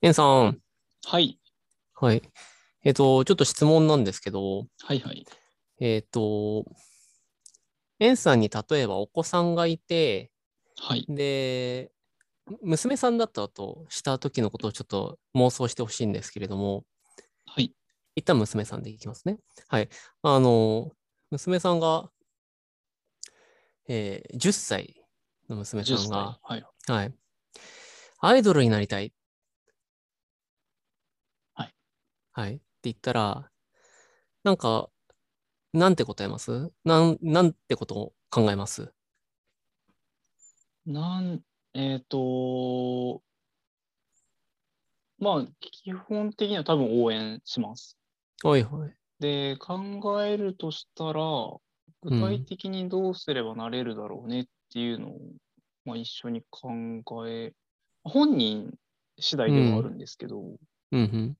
エンさん。はい。はい。えっと、ちょっと質問なんですけど、はいはい。えっと、エンさんに例えばお子さんがいて、はい。で、娘さんだったとした時のことをちょっと妄想してほしいんですけれども、はい。一旦娘さんでいきますね。はい。あの、娘さんが、えー10歳の娘さ10歳。んが、はい。はい。アイドルになりたい。はい。はい。って言ったら、なんか、なんて答えます？なん、なんてことを考えます？なん、えっと、まあ、基本的には多分応援します。はいはい。で、考えるとしたら、具体的にどうすればなれるだろうねっていうのを、まあ、一緒に考え、本人次第ではあるんですけど、うんうん。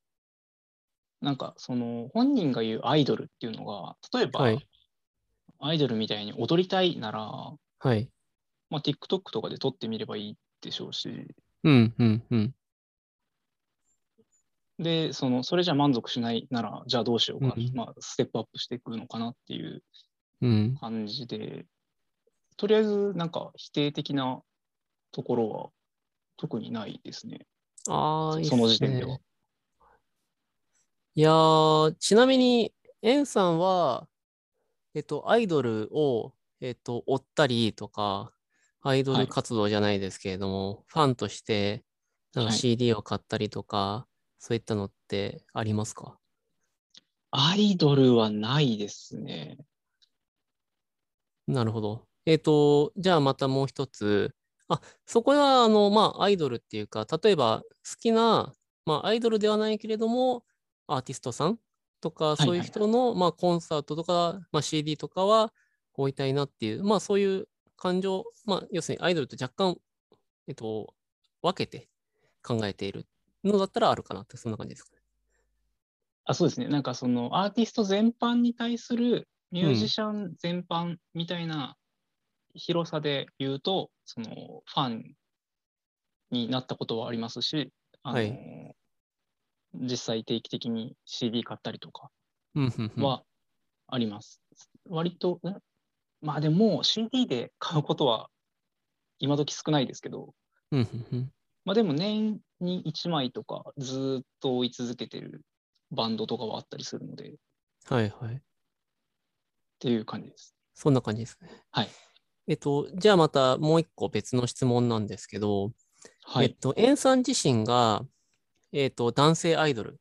なんかその本人が言うアイドルっていうのが、例えば、はいアイドルみたいに踊りたいなら、はい。まあ、TikTok とかで撮ってみればいいでしょうし、うんうんうん。で、その、それじゃ満足しないなら、じゃあどうしようか、うんまあ、ステップアップしていくのかなっていううん。感じで、とりあえず、なんか否定的なところは特にないですね。ああ、いいっすその時点ではね。いやー、ちなみに、エンさんは、えっと、アイドルを、えっと、追ったりとか、アイドルはい活動じゃないですけれども、ファンとして、なんかはい CD を買ったりとか、そういったのってありますか？アイドルはないですね。なるほど。えっと、じゃあまたもう一つ。あ、そこは、あの、まあ、アイドルっていうか、例えば好きな、まあ、アイドルではないけれども、アーティストさんとか、いそういう人の、まあ、コンサートとか、まあ、CD とかは追いたいなっていう、まあ、そういう感情、まあ、要するにアイドルと若干、えっと、分けて考えているのだったらあるかなって、そんな感じですかね。あ、そうですね。なんかそのアーティスト全般に対するミュージシャン全般みたいな広さで言うと、そのファンになったことはありますし、あのはい実際定期的に CD 買ったりとか。はあります。割と、んまあでも CD で買うことは今時少ないですけど。まあでも年に1枚とかずーっと追い続けてるバンドとかはあったりするので、っはい、はい。ていう感じです。そんな感じですね。はい。えっと、じゃあまたもう一個別の質問なんですけど、はい。えっと、エンさん自身が、えっと、男性アイドル、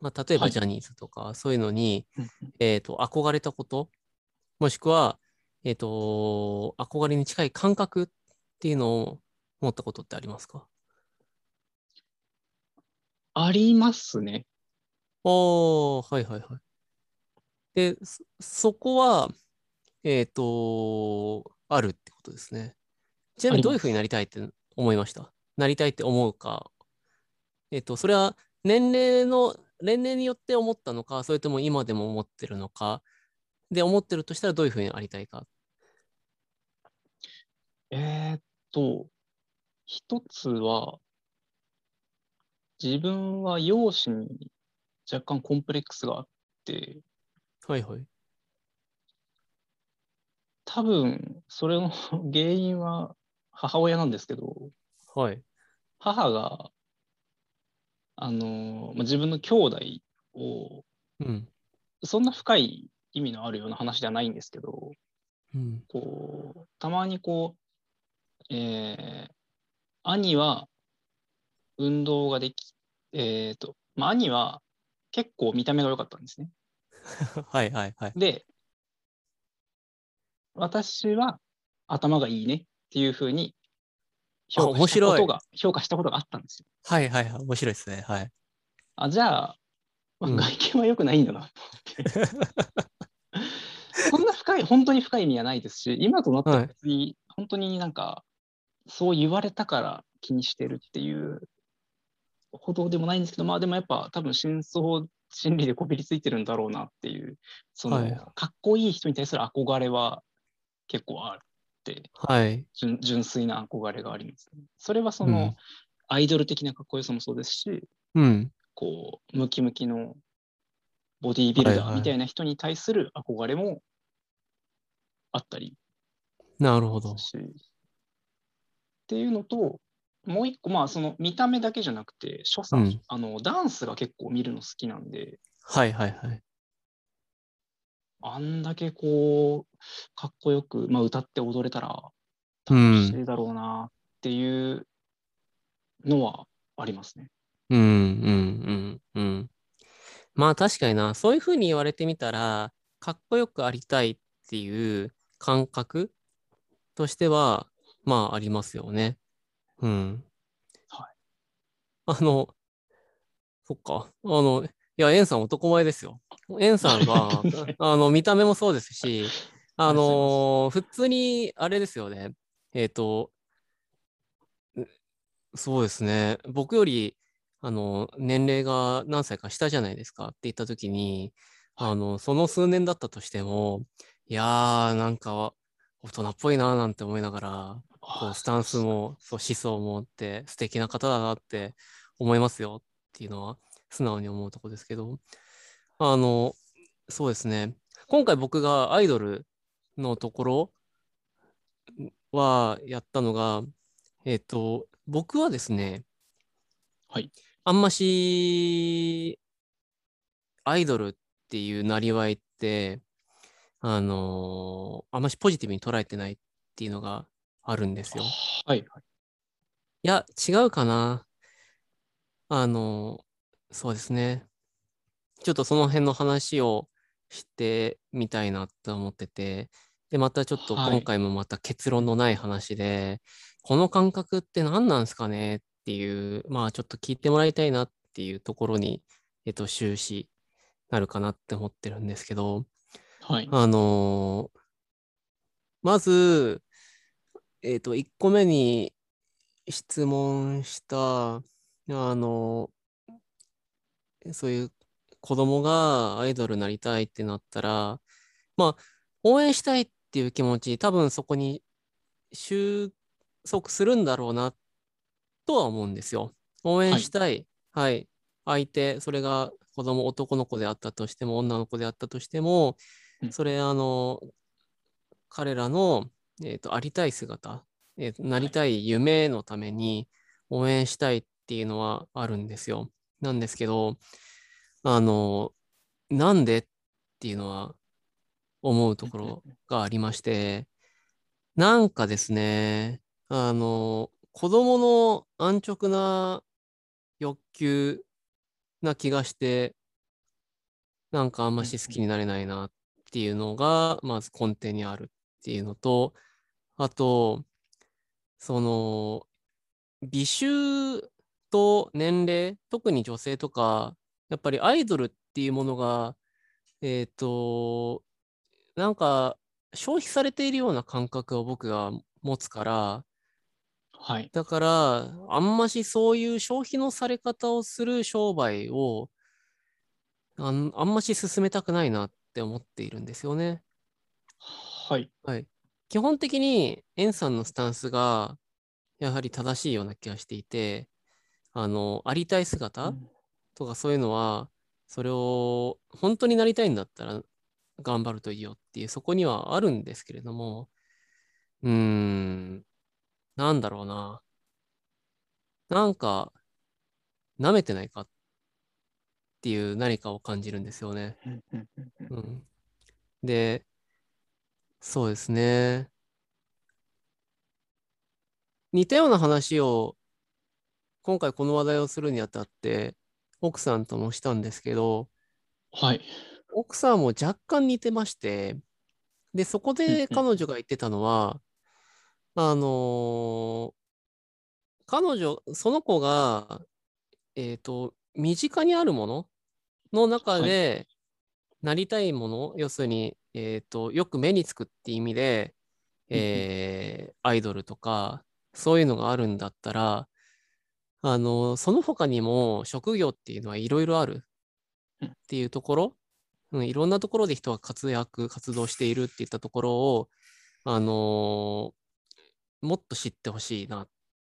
まあ、例えばはいジャニーズとか、そういうのに、うんえっと、憧れたこと、もしくは、えっと、憧れに近い感覚っていうのを持ったことってありますか？ありますね。おー、はいはいはい。で、そそこは、えっと、あるってことですね。ちなみにどういうふうになりたいって思いました？なりたいって思うか。えっと、それは年齢の、年齢によって思ったのか、それとも今でも思ってるのか。で、思ってるとしたらどういうふうにありたいか？えーっと、一つは、自分は容姿に若干コンプレックスがあって、はいはい。多分、それの原因は母親なんですけど、はい。母が、あの、まあ自分の兄弟を、うん。そんな深い意味のあるような話ではないんですけど、うん。こう、たまにこう、えー兄は運動ができ、えっ、と、まあ、兄は結構見た目が良かったんですね。はいはいはい。で、私は頭がいいねっていうふうに評価したことが、評価したことがあったんですよ。はいはいはい。面白いですね。はい。あ、じゃあ、まあうん外見は良くないんだなと思って。そんな深い、本当に深い意味はないですし、今となっては別に、本当になんか、そう言われたから気にしてるっていうほどでもないんですけど、まあでもやっぱ多分深層心理でこびりついてるんだろうなっていう、その、はいかっこいい人に対する憧れは結構あって、はい。純純粋な憧れがあります、ね。それはその、うんアイドル的なかっこよさもそうですし、うん。こう、ムキムキのボディービルダーみたいな人に対する憧れもあったりなるほど。し、っていうのと、もう一個、まあ、その見た目だけじゃなくて、所作、うんあの、ダンスが結構見るの好きなんで、はいはいはい。あんだけこう、かっこよく、まあ、歌って踊れたらう楽しん。いだろうなっていうのはありますね。うんうんうんうん。まあ確かにな、そういうふうに言われてみたら、かっこよくありたいっていう感覚としては、まあありますよね。うん。はい。あの、そっか。あの、いや、エンさん男前ですよ。エンさんは、あの、見た目もそうですし、あの普通に、あれですよね。えっと、うそうですね。僕より、あの、年齢が何歳か下じゃないですかって言ったときに、はいあの、その数年だったとしても、いやー、なんか、大人っぽいなーなんて思いながら、こう、スタンスも、そう、思想もあって、素敵な方だなって思いますよっていうのは、素直に思うとこですけど、あの、そうですね。今回僕がアイドルのところはやったのが、えっと、僕はですね、はい。あんまし、アイドルっていうなりわいって、あのーあんましポジティブに捉えてないっていうのがあるんですよ。はい。はい。いや、違うかな。あの、そうですね。ちょっとその辺の話をしてみたいなと思ってて、で、またちょっとはい今回もまた結論のない話で、この感覚って何なんですかねっていう、まあちょっと聞いてもらいたいなっていうところに、えっと、終始なるかなって思ってるんですけど、はい。あのーまず、えっと、1個目に質問した、あのそういう子供がアイドルになりたいってなったら、まあ、応援したいっていう気持ち、多分そこに収束するんだろうなとは思うんですよ。応援したい。はい。相手、それが子供、男の子であったとしても、女の子であったとしてもう、んそれ、あの、彼らの、えーと、ありたい姿、えーとなりたい夢のために応援したいっていうのはあるんですよ。なんですけど、あの、なんでっていうのは思うところがありまして、なんかですね、あの、子供の安直な欲求な気がして、なんかあんまし好きになれないなっていうのが、まず根底にあるっていうのと、あと、その、美醜と年齢、特に女性とか、やっぱりアイドルっていうものが、えっと、なんか消費されているような感覚を僕が持つから、はい。だから、あんましそういう消費のされ方をする商売をあん、あんまし進めたくないなって思っているんですよね。はい。はい。基本的に、エンさんのスタンスが、やはり正しいような気がしていて、あの、ありたい姿とかそういうのは、それを本当になりたいんだったら頑張るといいよっていう、そこにはあるんですけれども、うーん、なんだろうな。なんか、舐めてないかっていう何かを感じるんですよね。うん。で、そうですね。似たような話を、今回この話題をするにあたって、奥さんともしたんですけど、はい。奥さんも若干似てまして、で、そこで彼女が言ってたのは、あのー彼女、その子が、えっと、身近にあるものの中で、なりたいもの、要するに、えっと、よく目につくって意味で、えーアイドルとか、そういうのがあるんだったら、あの、その他にも職業っていうのはいろいろあるうんっていうところ、うん、いろんなところで人が活躍、活動しているっていったところを、あのーもっと知ってほしいなっ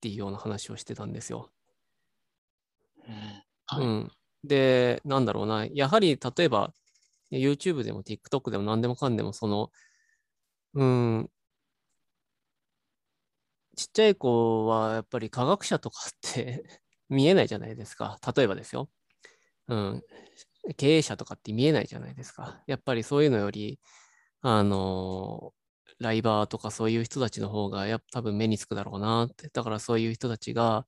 ていうような話をしてたんですよ。はい。うん。で、なんだろうな。やはり、例えば、YouTube でも TikTok でも何でもかんでも、その、うん、ちっちゃい子はやっぱり科学者とかって 見えないじゃないですか。例えばですよ。うん。経営者とかって見えないじゃないですか。やっぱりそういうのより、あのライバーとかそういう人たちの方がやっぱ多分目につくだろうなって。だからそういう人たちが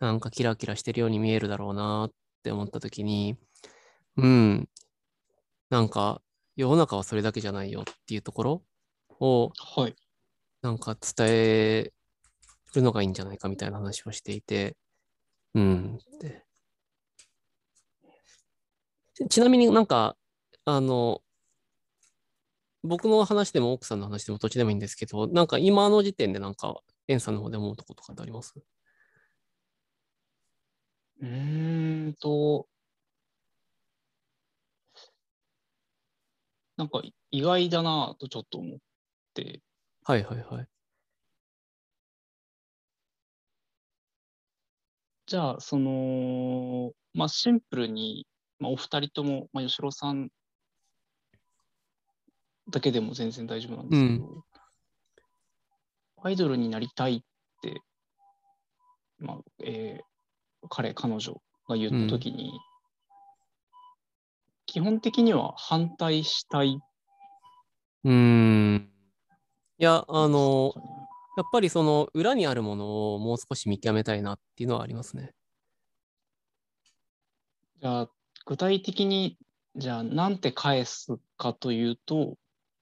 なんかキラキラしてるように見えるだろうなって思った時に、うん。なんか世の中はそれだけじゃないよっていうところをはい。なんか伝えるのがいいんじゃないかみたいな話をしていて、うん。でちちなみになんか、あの、僕の話でも奥さんの話でもどっちでもいいんですけど、なんか今の時点でなんか、エンさんの方で思うとことかってあります？うーんと、なんか意外だなぁとちょっと思って、はいはいはい。じゃあ、その、まあ、シンプルに、まあ、お二人とも、まあ、吉郎さんだけでも全然大丈夫なんですけど、アイドルになりたいって、まあ、えー彼、彼女が言ったときに、基本的には反対したい。うーん。いや、あの、やっぱりその裏にあるものをもう少し見極めたいなっていうのはありますね。じゃあ、具体的に、じゃあ、なんて返すかというと、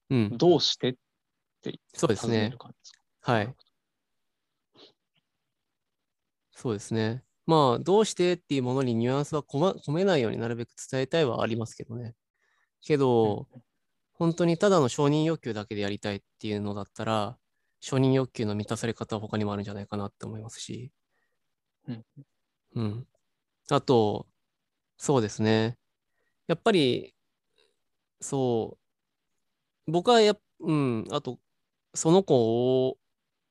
うん。どうしてってそうですね尋ねる。感じですか？はい。そうですね。まあ、どうしてっていうものにニュアンスは込めないようになるべく伝えたいはありますけどね。けど、本当にただの承認欲求だけでやりたいっていうのだったら、承認欲求の満たされ方は他にもあるんじゃないかなって思いますし。うん。うん。あと、そうですね。やっぱり、そう、僕はやっ、うん、あと、その子を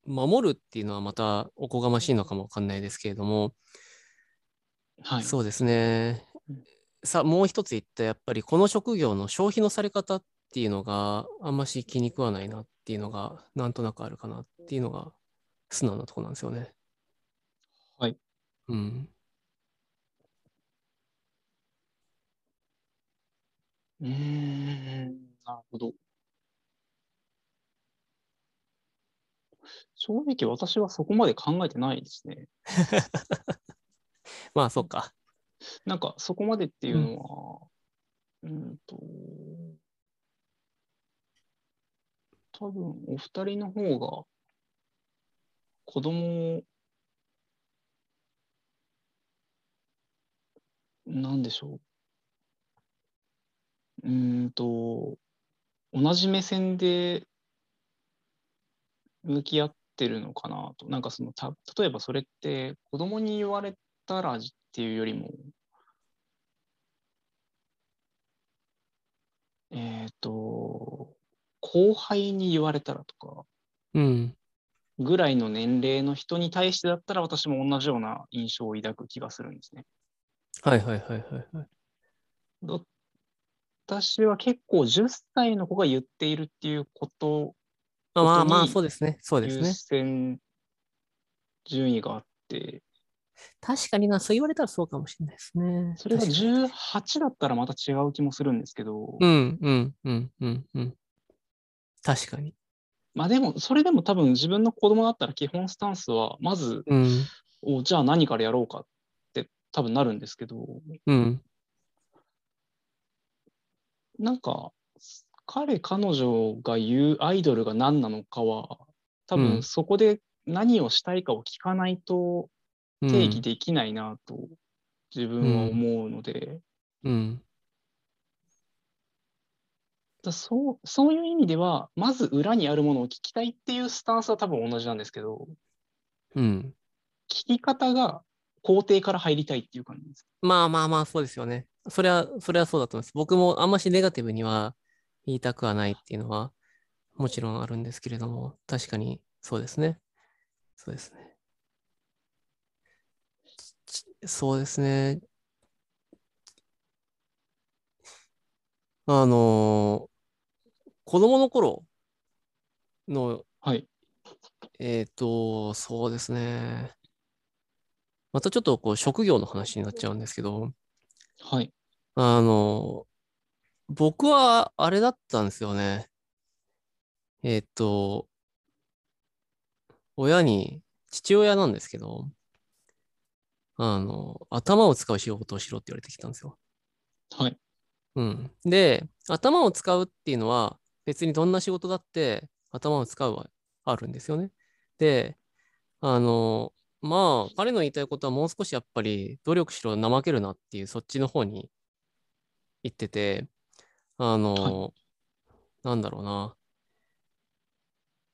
守るっていうのはまたおこがましいのかもわかんないですけれども、はい。そうですねうん。さ、もう一つ言った、やっぱりこの職業の消費のされ方っていうのがあんまし気に食わないなっていうのがなんとなくあるかなっていうのが素直なところなんですよね。はい。うん。うーん、なるほど。正直私はそこまで考えてないですね。まあ、そっか。なんかそこまでっていうのは、うんと、多分お二人の方が子供を、なんでしょう。うんと、同じ目線で向き合ってるのかなと。なんかその、た、例えばそれって子供に言われたらっていうよりも、えっと、後輩に言われたらとか、うん。ぐらいの年齢の人に対してだったら私も同じような印象を抱く気がするんですね。はいはいはいはいはい。ど私は結構10歳の子が言っているっていうこと、まあまあそうですね。そうです優ね。先順位があって、確かにな、そう言われたらそうかもしれないですね。それが確かに18だったらまた違う気もするんですけど、うんうんうんうんうん。確かに。まあでも、それでも多分自分の子供だったら基本スタンスは、まず、うんおじゃあ何からやろうかって多分なるんですけど、うんなんか、彼、彼女が言うアイドルが何なのかは、多うん分そこで何をしたいかを聞かないとうん。定義できないなと自分は思うので、うん。だそうそういう意味では、まず裏にあるものを聞きたいっていうスタンスは多分同じなんですけど、うん、聞き方が工程から入りたいっていう感じです。まあまあまあ、そうですよね。それは、それはそうだと思います。僕もあんましネガティブには言いたくはないっていうのは、もちろんあるんですけれども、確かにそうですね。そうですね。そうですね。あの子供の頃の、はい。えっ、と、そうですね。またちょっとこう職業の話になっちゃうんですけど、はい。あの、僕はあれだったんですよね。えっと、親に、父親なんですけど、あの、頭を使う仕事をしろって言われてきたんですよ。はい。うん。で、頭を使うっていうのは、別にどんな仕事だって頭を使うはあるんですよね。で、あの、まあ、彼の言いたいことはもう少しやっぱり努力しろ、怠けるなっていうそっちの方に言ってて、あの、なんだろうな。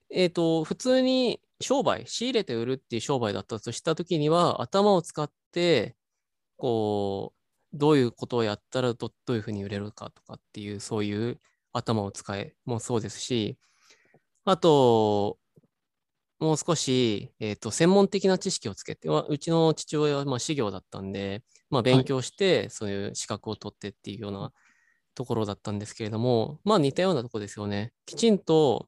えっと、普通に商売、仕入れて売るっていう商売だったとしたときには、頭を使って、こう、どういうことをやったらどどういうふうに売れるかとかっていう、そういう頭を使えもそうですし、あと、もう少し、えっと、専門的な知識をつけて、わうちの父親はまあ修行だったんで、まあ、勉強して、そういう資格を取ってっていうようなところだったんですけれども、まあ似たようなところですよね。きちんと、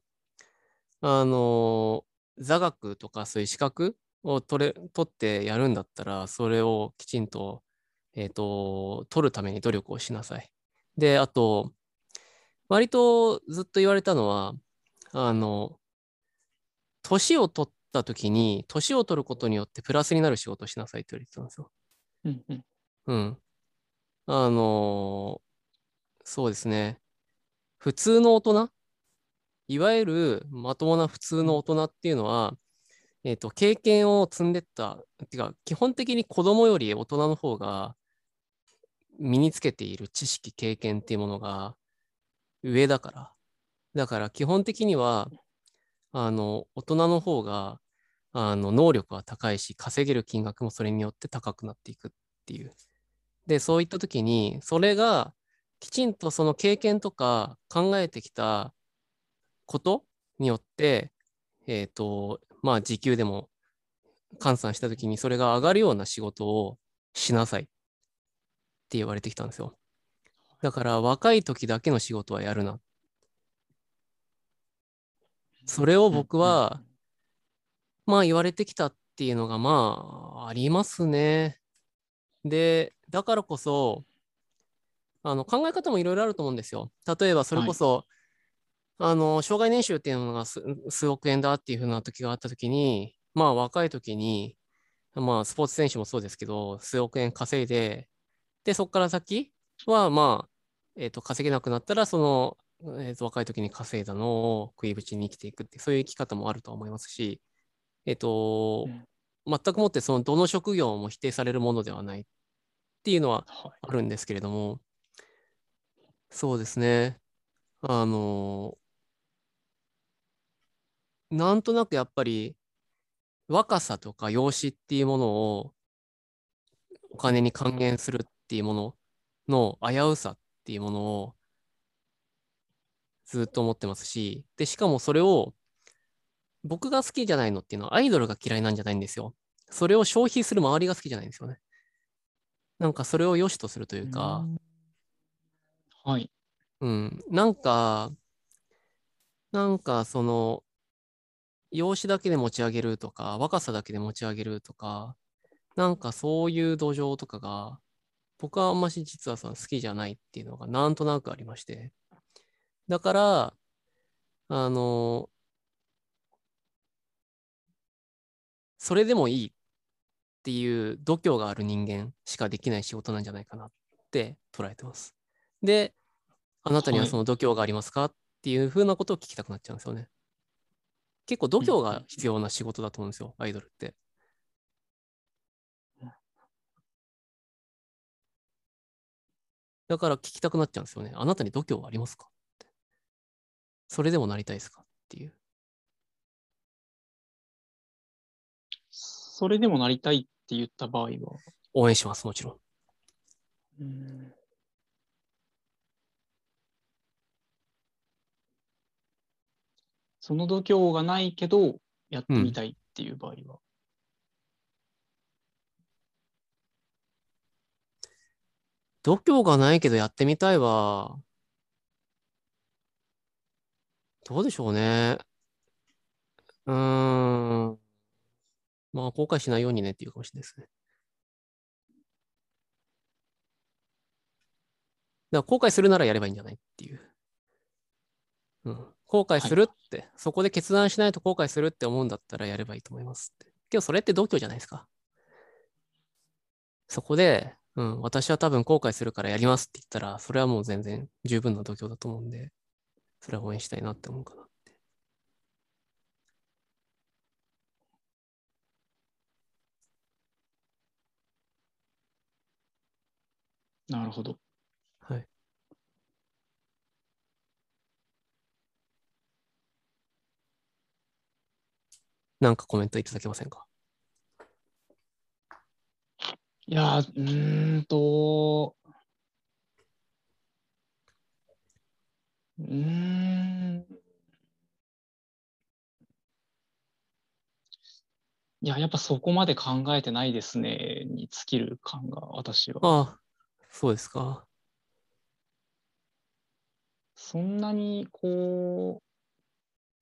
あの、座学とかそういう資格を取れ、取ってやるんだったら、それをきちんと、えっと、取るために努力をしなさい。で、あと、割とずっと言われたのは、あの、年を取った時に、年を取ることによってプラスになる仕事をしなさいって言われてたんですよ。うんうん。うん。あのーそうですね。普通の大人、いわゆるまともな普通の大人っていうのは、えっと、経験を積んでった。てか、基本的に子供より大人の方が身につけている知識、経験っていうものが上だから。だから基本的には、あの、大人の方が、あの、能力は高いし、稼げる金額もそれによって高くなっていくっていう。で、そういった時に、それがきちんとその経験とか考えてきたことによって、えっと、まあ時給でも換算した時にそれが上がるような仕事をしなさいって言われてきたんですよ。だから若い時だけの仕事はやるな。それを僕は、まあ言われてきたっていうのがまあありますね。で、だからこそ、あの考え方もいろいろあると思うんですよ。例えばそれこそ、あの、障害年収っていうのが数数億円だっていうふうな時があった時に、まあ若い時に、まあスポーツ選手もそうですけど、数億円稼いで、で、そこから先はまあ、えっ、と、稼げなくなったら、その、えーと若い時に稼いだのを食いぶちに生きていくって、そういう生き方もあると思いますし、えっ、と、うん全くもってそのどの職業も否定されるものではないっていうのははい。あるんですけれども、そうですね。あの、なんとなくやっぱり若さとか容姿っていうものをお金に還元するっていうものの危うさっていうものをずっと思ってますし、で、しかもそれを僕が好きじゃないのっていうのはアイドルが嫌いなんじゃないんですよ。それを消費する周りが好きじゃないんですよね。なんかそれを良しとするというか、はい。うん、なんか、なんかその、容姿だけで持ち上げるとか、若さだけで持ち上げるとか、なんかそういう土壌とかが、僕はあんまし実はその好きじゃないっていうのがなんとなくありまして。だから、あの、それでもいいっていう度胸がある人間しかできない仕事なんじゃないかなって捉えてます。で、あなたにはその度胸がありますかっていうふうなことを聞きたくなっちゃうんですよね。結構度胸が必要な仕事だと思うんですよ、アイドルって。だから聞きたくなっちゃうんですよね。あなたに度胸はありますか？って。それでもなりたいですか？っていう。それでもなりたいって言った場合は、応援します、もちろん。うんその度胸がないけど、やってみたいっていう場合は。度胸がないけどやってみたいは、どうでしょうね。うーん。まあ、後悔しないようにねっていうかもしれないですね。だから後悔するならやればいいんじゃないっていう。うん。後悔するって、そこで決断しないと後悔するって思うんだったらやればいいと思いますって。けどそれって度胸じゃないですか。そこで、うん、私は多分後悔するからやりますって言ったら、それはもう全然十分な度胸だと思うんで、それは応援したいなって思うかなって。なるほど。はい。なんかコメントいただけませんか？いやー、うーんと、うーん。いや、やっぱそこまで考えてないですね、に尽きる感が、私は。ああ、そうですか。そんなに、こう、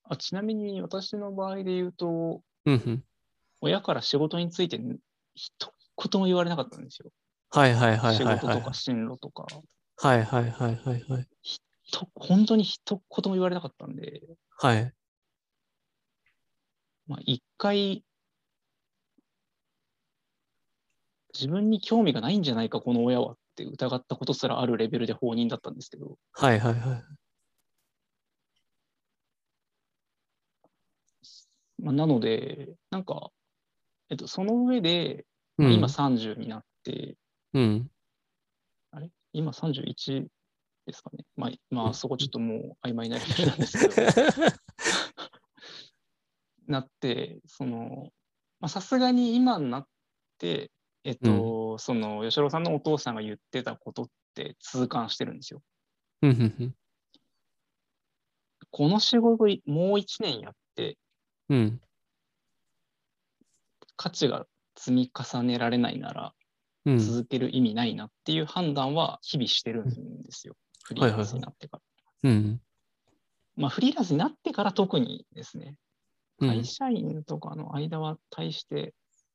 あ、ちなみに私の場合で言うと、うんうん。親から仕事について一言も言われなかったんですよ。はいはいはい仕はいはい。事とか進路とか。はいはいはいはいはい。と本当に一言も言われなかったんで、はい。まあ、一回、自分に興味がないんじゃないか、この親はって疑ったことすらあるレベルで放任だったんですけど、はいはいはい。まあ、なので、なんか、えっと、その上で、今30になって、うん。あれ？今31ですかね。まあ、まうんあ、そこちょっともう曖昧なレベルなんですけど、なって、その、まあさすがに今になって、えっと、その、吉郎さんのお父さんが言ってたことって痛感してるんですよ。うんうんうんこの仕事いもう1年やって、うん。価値が積み重ねられないなら、うん。続ける意味ないなっていう判断は日々してるんですよ。フリーランスになってから。うん。まあ、フリーランスになってから特にですね、うん会社員とかの間は対して、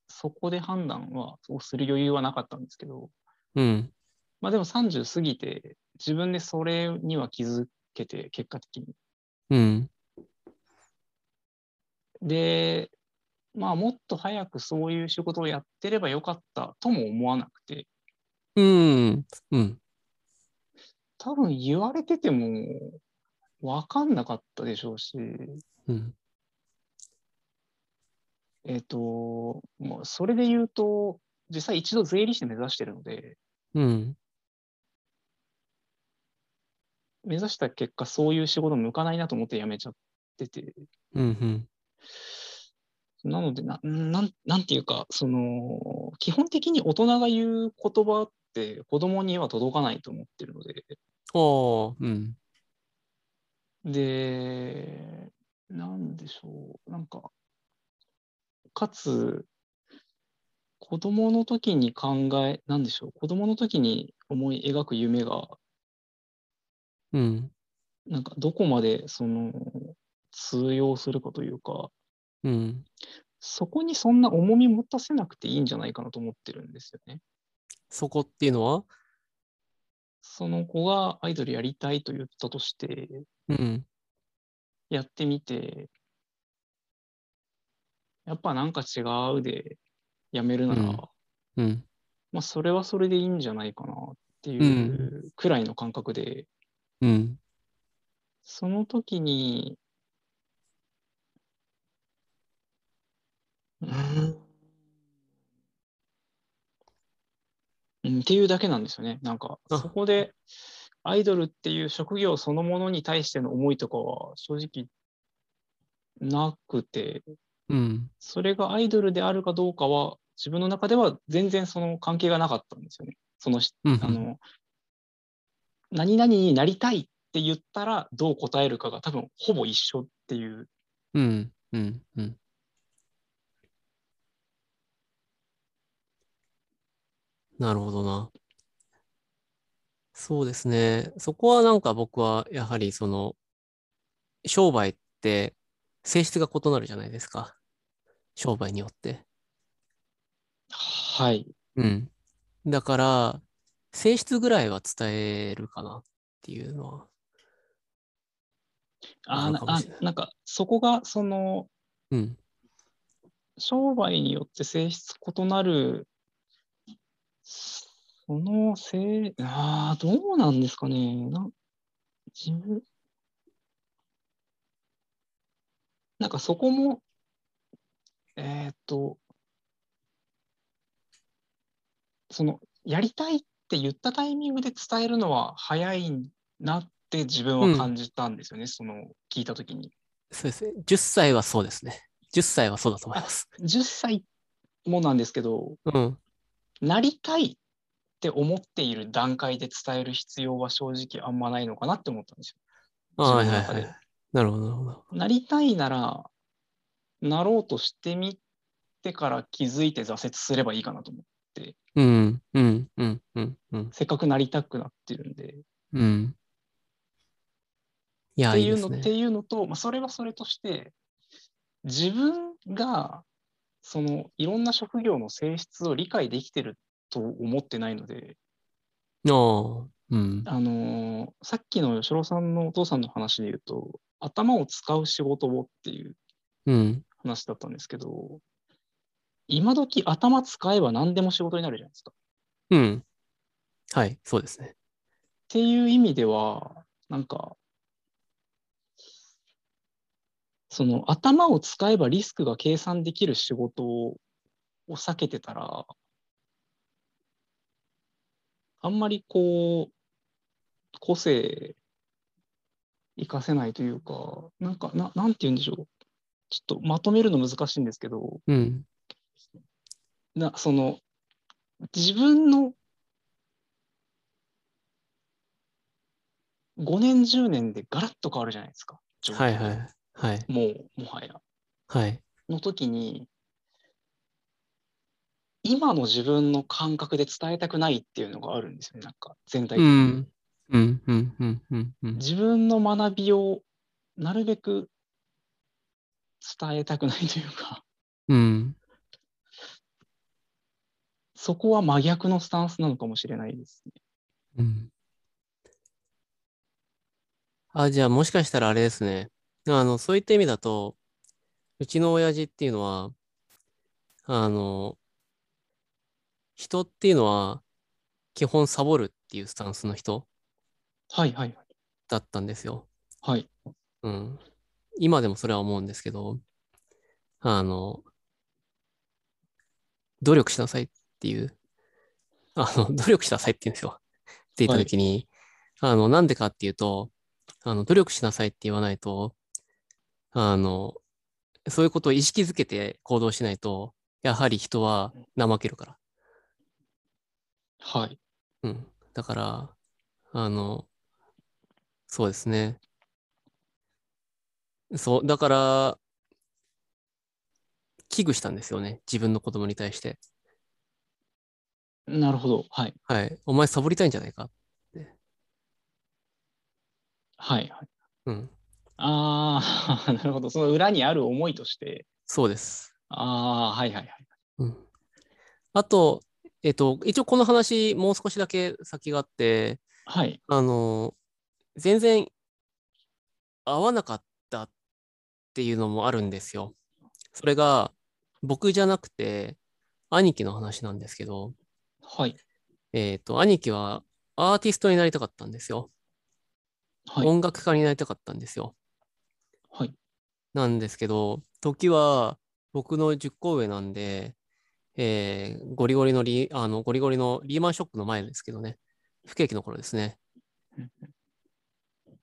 そこで判断はそうする余裕はなかったんですけど、うん。まあでも30過ぎて、自分でそれには気づけて、結果的に。うん。で、まあもっと早くそういう仕事をやってればよかったとも思わなくて、うん。うん。多分言われてても分かんなかったでしょうし、うん。えっ、と、もうそれで言うと、実際一度税理士目指してるので、うん。目指した結果そういう仕事向かないなと思って辞めちゃってて、うん。なのでな、なん、なんていうか、その、基本的に大人が言う言葉って子供には届かないと思ってるので、おー。うん。で、なんでしょう、なんか、かつ、子供の時に考え、なんでしょう、子供の時に思い描く夢が、うん。なんかどこまでその通用するかというか、うん。そこにそんな重み持たせなくていいんじゃないかなと思ってるんですよね。そこっていうのは？その子がアイドルやりたいと言ったとして、うん。やってみて、やっぱなんか違うでやめるなら、うんうん。まあそれはそれでいいんじゃないかなっていうくらいの感覚で、うん。その時に、うーんうん、っていうだけなんですよね。なんか、あそこでアイドルっていう職業そのものに対しての思いとかは正直なくて、うん。それがアイドルであるかどうかは自分の中では全然その関係がなかったんですよね。そのしうん。あの、何々になりたいって言ったらどう答えるかが多分ほぼ一緒っていう。うん。うん。うん。なるほどな。そうですね。そこはなんか僕はやはりその商売って性質が異なるじゃないですか。商売によって。はい。うん。だから、性質ぐらいは伝えるかなっていうのは。あーなあなんか、そこが、その、うん。商売によって性質異なる、その性、ああ、どうなんですかね。な自分、なんかそこも、えーっと、その、やりたいって言ったタイミングで伝えるのは早いなって自分は感じたんですよね、その、聞いたときに。そうですね。10歳はそうですね。10歳はそうだと思います。10歳もなんですけど、うん。なりたいって思っている段階で伝える必要は正直あんまないのかなって思ったんですあはいはいはい。なるほど、なるほど。よ。なりたいなら、なろうとしてみてから気づいて挫折すればいいかなと思う。うん、うん、うん、うん、うん。せっかくなりたくなってるんで。うん。いや、っていうの、いいですね。っていうのと、まあ、それはそれとして、自分が、その、いろんな職業の性質を理解できてると思ってないので、うん。あのーさっきの吉郎さんのお父さんの話で言うと、頭を使う仕事をっていううん。話だったんですけど、今時頭使えば何でも仕事になるじゃないですか。っうん。はい、そうですね。ていう意味では、なんか、その頭を使えばリスクが計算できる仕事を避けてたら、あんまりこう、個性活かせないというか、なんか、ななんて言うんでしょう。ちょっとまとめるの難しいんですけど、うん。なその、自分の5年、10年でガラッと変わるじゃないですか。はいはい。はい。もう、もはや。はい。の時に、今の自分の感覚で伝えたくないっていうのがあるんですよね。なんか、全体う的に。ん。うん、うん、うん、うん、うん。自分の学びをなるべく伝えたくないというか、うん。そこは真逆のスタンスなのかもしれないですね。うん。あ、じゃあもしかしたらあれですね。あの、そういった意味だと、うちの親父っていうのは、あの、人っていうのは、基本サボるっていうスタンスの人はいはいはい。だったんですよ。はい。うん。今でもそれは思うんですけど、あの、努力しなさいっていう、あの、努力しなさいって言うんですよ。って言ったときに、あの、なんでかっていうと、あの、努力しなさいって言わないと、あの、そういうことを意識づけて行動しないと、やはり人は怠けるから。はい。うん。だから、あの、そうですね。そう、だから、危惧したんですよね。自分の子供に対して。なるほど。はい。はい。お前サボりたいんじゃないか。はいはい。うん。ああ、なるほど。その裏にある思いとして。そうです。ああ、はいはいはい。うん。あと、えっと、一応この話、もう少しだけ先があって、はい。あの、全然合わなかったっていうのもあるんですよ。それが、僕じゃなくて、兄貴の話なんですけど、はい。えっと、兄貴はアーティストになりたかったんですよ。はい。音楽家になりたかったんですよ。はい。なんですけど、時は僕の10個上なんで、えーゴリゴリのリ、あの、ゴリゴリのリーマンショックの前ですけどね、不景気の頃ですね。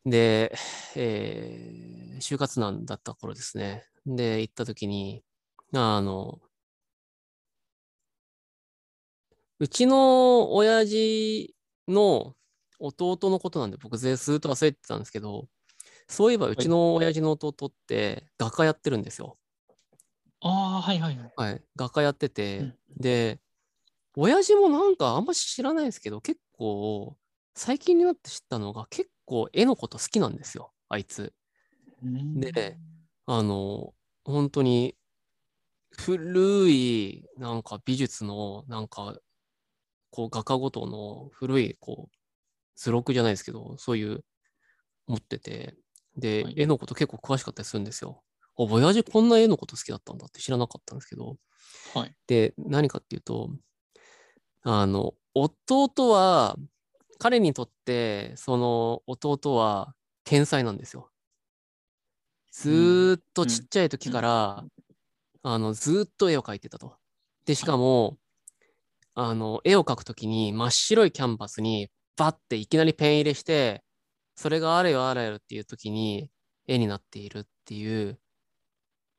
で、えー就活難だった頃ですね。で、行った時に、あの、うちの親父の弟のことなんで僕ずっと忘れてたんですけど、そういえばうちの親父の弟って画家やってるんですよ。ああ、はいはいはい。はい。画家やってて、うんで、親父もなんかあんま知らないですけど、結構、最近になって知ったのが、結構絵のこと好きなんですよ、あいつ。うんで、あの、本当に古いなんか美術のなんかこう画家ごとの古いこう図録じゃないですけど、そういう持ってて、で、はい絵のこと結構詳しかったりするんですよ。あ、親父こんな絵のこと好きだったんだって知らなかったんですけど、はい。で、何かっていうと、あの、弟は、彼にとって、その弟は天才なんですよ。ずーっとちっちゃい時から、あの、ずーっと絵を描いてたと。で、しかも、あの、絵を描くときに真っ白いキャンバスにバッていきなりペン入れして、それがあれよあれよっていうときに絵になっているっていう、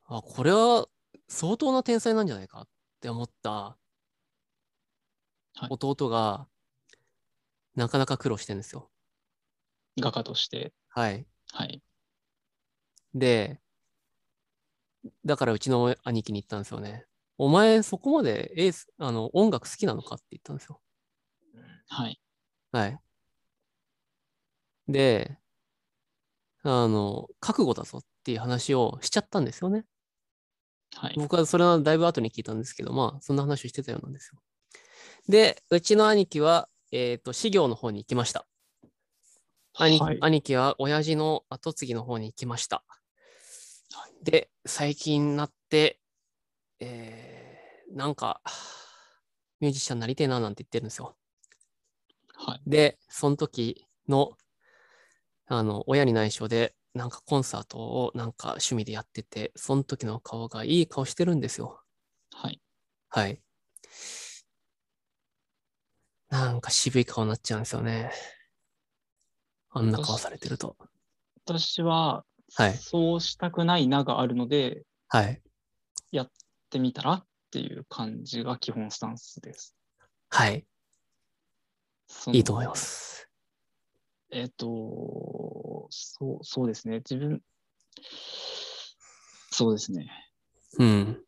あ、これは相当な天才なんじゃないかって思ったはい弟が、なかなか苦労してるんですよ。画家として。はい。はい。で、だからうちの兄貴に言ったんですよね。お前そこまでエース、あの、音楽好きなのかって言ったんですよ。はい。はい。で、あの、覚悟だぞっていう話をしちゃったんですよね。はい。僕はそれはだいぶ後に聞いたんですけど、まあ、そんな話をしてたようなんですよ。で、うちの兄貴は、えっ、と、修行の方に行きました。兄,、はい兄貴は親父の後継ぎの方に行きました。で、最近になって、えー、なんか、ミュージシャンになりてえななんて言ってるんですよ。はい。で、その時の、あの、親に内緒で、なんかコンサートをなんか趣味でやってて、その時の顔がいい顔してるんですよ。はい。はい。なんか渋い顔になっちゃうんですよね。あんな顔されてると。私は、はいそうしたくないながあるので、はい。やってみたらっていう感じが基本スタンスです。はい。いいと思いま。す。えっ、と、そう、そうですね。自分、そうですね。うん。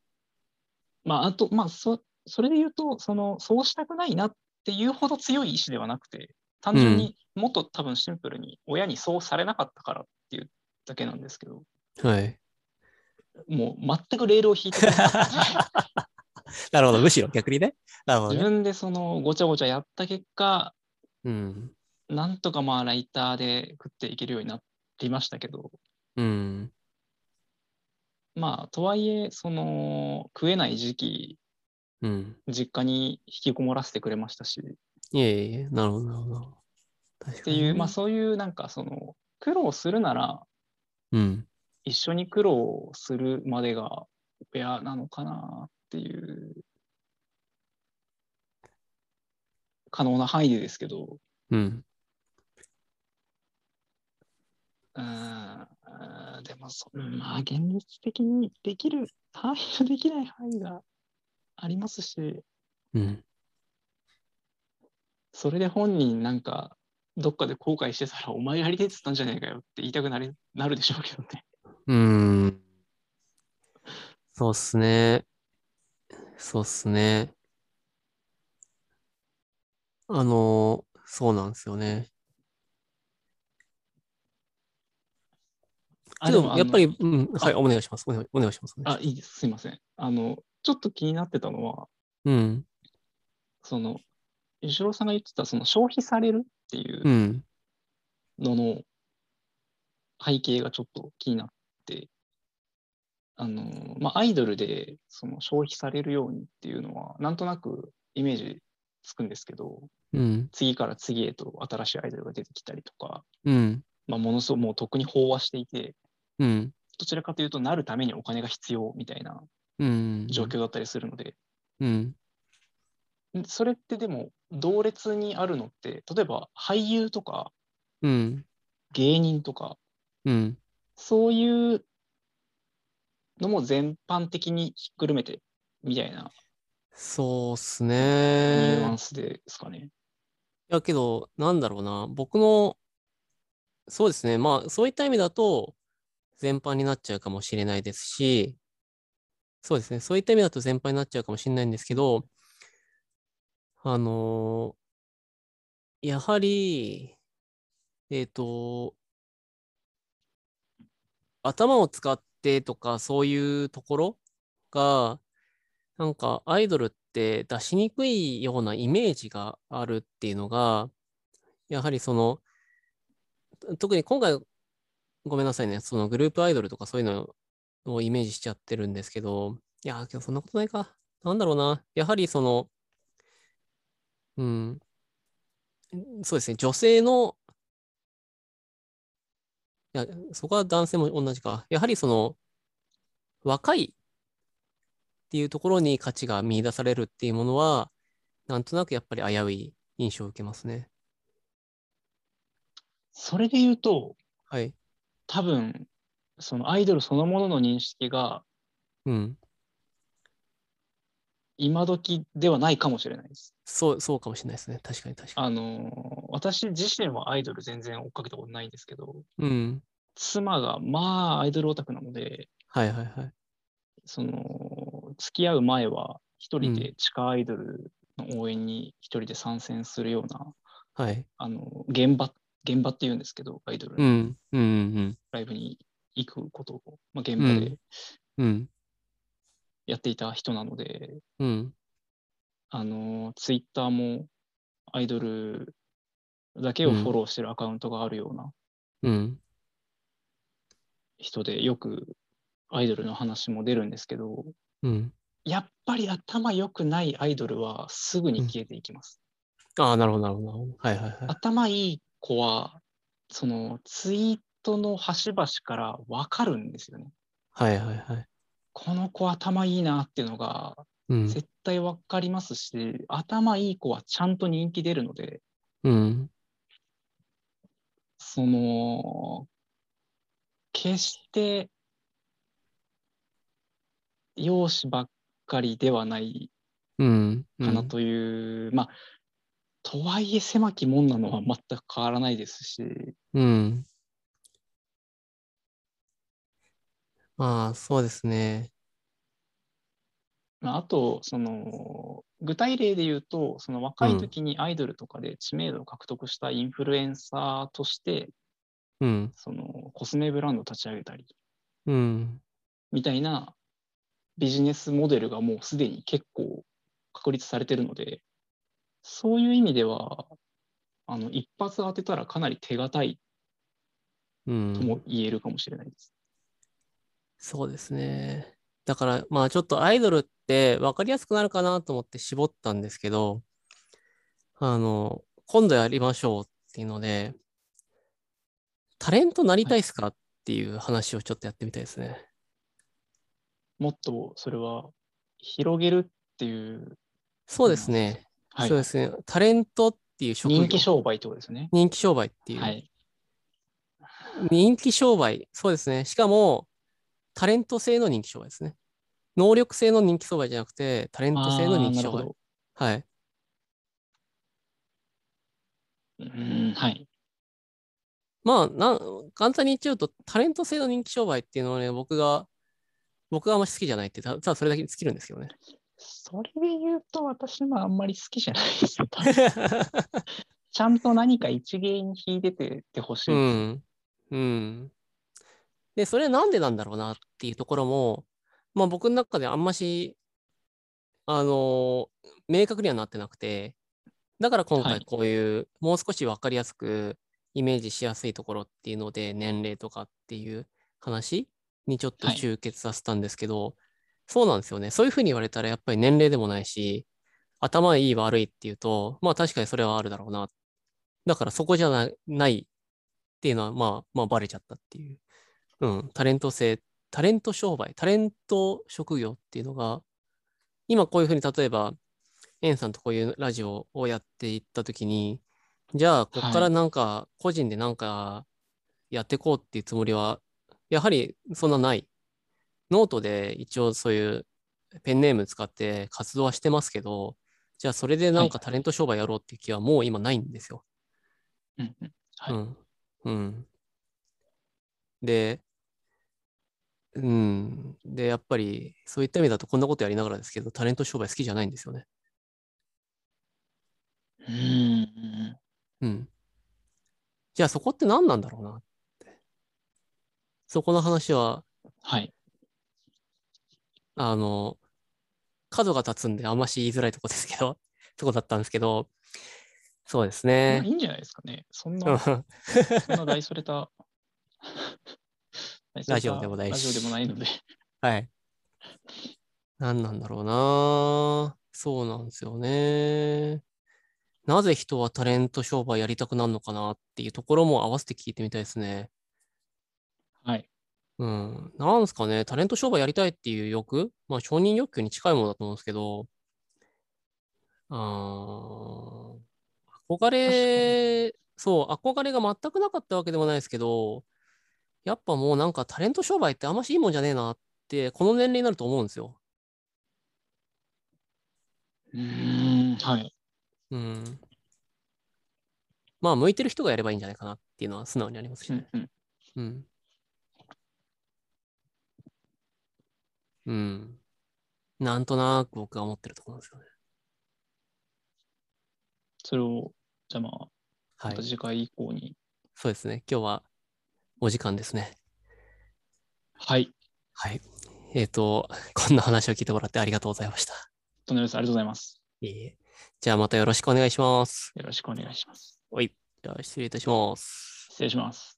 まあ、あと、まあ、そ、それで言うと、その、そうしたくないなっていうほど強い意志ではなくて、単純にもっと多分シンプルに親にそうされなかったからっていうだけなんですけど、はい。もう全くレールを引いてな なるほど。むしろ逆にね。なるほどね。自分でそのごちゃごちゃやった結果、うん。なんとかまあライターで食っていけるようになりましたけど、うん。まあ、とはいえ、その、食えない時期、うん。実家に引きこもらせてくれましたし、っいえいえ、なるほど、なるほど。確かにねていう、まあそういうなんかその、苦労するなら、うん。一緒に苦労するまでが親なのかなっていう、可能な範囲でですけど、うん。うーん、でもそ、うんまあ現実的にできる範囲とできない範囲がありますし、うん。それで本人なんか、どっかで後悔してたら、お前やりてえっつったんじゃねえかよって言いたくなりなるでしょうけどね。うーん。そうっすね。そうっすね。あの、そうなんですよね。けど、あのやっぱり、うん、はい、あお願いします。お願いお願いします。あ、いいです。すいません。あの、ちょっと気になってたのは、うん、その、吉郎さんが言ってた、その消費されるっていううんのの背景がちょっと気になって、あの、まあ、アイドルでその消費されるようにっていうのは、なんとなくイメージつくんですけど、うん、次から次へと新しいアイドルが出てきたりとか、うん、まあ、ものすごくもうとっくに飽和していて、うん、どちらかというと、なるためにお金が必要みたいなうん。状況だったりするので、うん、それってでも、同列にあるのって、例えば俳優とかうん、芸人とか、うん。そういうのも全般的にひっくるめてみたいなそうっすニュアねン。スですかね。いやけど、なんだろうな。僕の、そうですね。まあ、そういった意味だと、全般になっちゃうかもしれないですし、そうですね。そういった意味だと全般になっちゃうかもしれないんですけど、あのーやはり、えっと、頭を使ってとかそういうところが、なんかアイドルって出しにくいようなイメージがあるっていうのが、やはりその、特に今回、ごめんなさいね、そのグループアイドルとかそういうのをイメージしちゃってるんですけど、いや、今日そんなことないか。なんだろうな。やはりその、うん、そうですね、女性の、いや、そこは男性も同じか。やはりその、若いっていうところに価値が見出されるっていうものは、なんとなくやっぱり危うい印象を受けますね。それで言うと、はい。多分、そのアイドルそのものの認識が、うん。今時ではないかもしれないです。そう、そうかもしれないですね。確かに確かに。あの、私自身はアイドル全然追っかけたことないんですけど、うん。妻がまあアイドルオタクなので、はいはいはい。その、付き合う前は一人で地下アイドルの応援に一人で参戦するような、はい。あの、現場、現場って言うんですけど、アイドルのライブに行くことを、まあ、現場で、うん。やっていた人なので、うん、あの、ツイッターもアイドルだけをフォローしてるアカウントがあるような人で、よくアイドルの話も出るんですけど、うん、やっぱり頭良くないアイドルはすぐに消えていきます。うん、ああ、なるほど、なるほど。はいはいはい。頭いい子は、そのツイートの端々から分かるんですよね。はいはいはい。この子頭いいなっていうのが絶対わかりますし、うん、頭いい子はちゃんと人気出るので、うん、その、決して容姿ばっかりではないかなという、うん、まあ、とはいえ狭き門なのは全く変わらないですし、うん、まあ、そうですね。あと、その、具体例で言うと、その若い時にアイドルとかで知名度を獲得したインフルエンサーとして、うん、そのコスメブランドを立ち上げたり、うん、みたいなビジネスモデルがもうすでに結構確立されてるので、そういう意味では、あの一発当てたらかなり手堅いとも言えるかもしれないです。そうですね。だから、まあちょっとアイドルって分かりやすくなるかなと思って絞ったんですけど、あの、今度やりましょうっていうので、タレントなりたいですかっていう話をちょっとやってみたいですね。もっとそれは広げるっていう。そうですね。はい、そうですね。タレントっていう職業。人気商売ってことですね。人気商売っていう。はい、人気商売。そうですね。しかも、タレント性の人気商売ですね。能力性の人気商売じゃなくて、タレント性の人気商売。はい。うん、はい。まあな、簡単に言っちゃうと、タレント性の人気商売っていうのはね、僕が、僕があんまり好きじゃないって、ただそれだけに尽きるんですけどね。それで言うと、私もあんまり好きじゃないですよ。ちゃんと何か一芸に秀でててほしい。うん。うん。で、それなんでなんだろうなっていうところも、まあ僕の中であんまし、あの明確にはなってなくて、だから今回こういう、もう少し分かりやすくイメージしやすいところっていうので、年齢とかっていう話にちょっと集結させたんですけど、はい、そうなんですよね。そういうふうに言われたらやっぱり年齢でもないし、頭いい悪いっていうと、まあ確かにそれはあるだろうな。だからそこじゃないっていうのは、まあ、まあバレちゃったっていううん、タレント性、タレント商売、タレント職業っていうのが、今こういうふうに例えば、エンさんとこういうラジオをやっていったときに、じゃあ、ここからなんか、個人でなんかやっていこうっていうつもりは、やはりそんなない。ノートで一応そういうペンネーム使って活動はしてますけど、じゃあそれでなんかタレント商売やろうっていう気はもう今ないんですよ。うん。うん。で、うん。で、やっぱり、そういった意味だとこんなことやりながらですけど、タレント商売好きじゃないんですよね。うん。うん。じゃあそこって何なんだろうなって。そこの話は、はい。あの、角が立つんであんまし言いづらいとこですけど、とこだったんですけど、そうですまあねい。いんじゃないですかね。そんうんな、そんな大それた、れ たラジオでもないしラジオでもないので。はい。何なんだろうな。そうなんですよね。なぜ人はタレント商売やりたくなるのかなっていうところも合わせて聞いてみたいですね。はい。うん。なんですかね。タレント商売やりたいっていう欲？まあ承認欲求に近いものだと思うんですけど、あー憧れ、そう、憧れが全くなかったわけでもないですけど、やっぱもうなんかタレント商売ってあんましいいもんじゃねえなって、この年齢になると思うんですよ。うーん、はい。うん。まあ、向いてる人がやればいいんじゃないかなっていうのは素直にありますしね。うんうん。うん。うん。なんとなく僕は思ってるところなんですよね。それを、じゃあまあ、はい。また次回以降に。そうですね。今日はお時間ですね。はい。はい。えっ、と、こんな話を聞いてもらってありがとうございました。とんでもないです。ありがとうございます。いえいえじゃあまたよろしくお願いします。よろしくお願いします。はい。じゃあ失礼いたします。失礼します。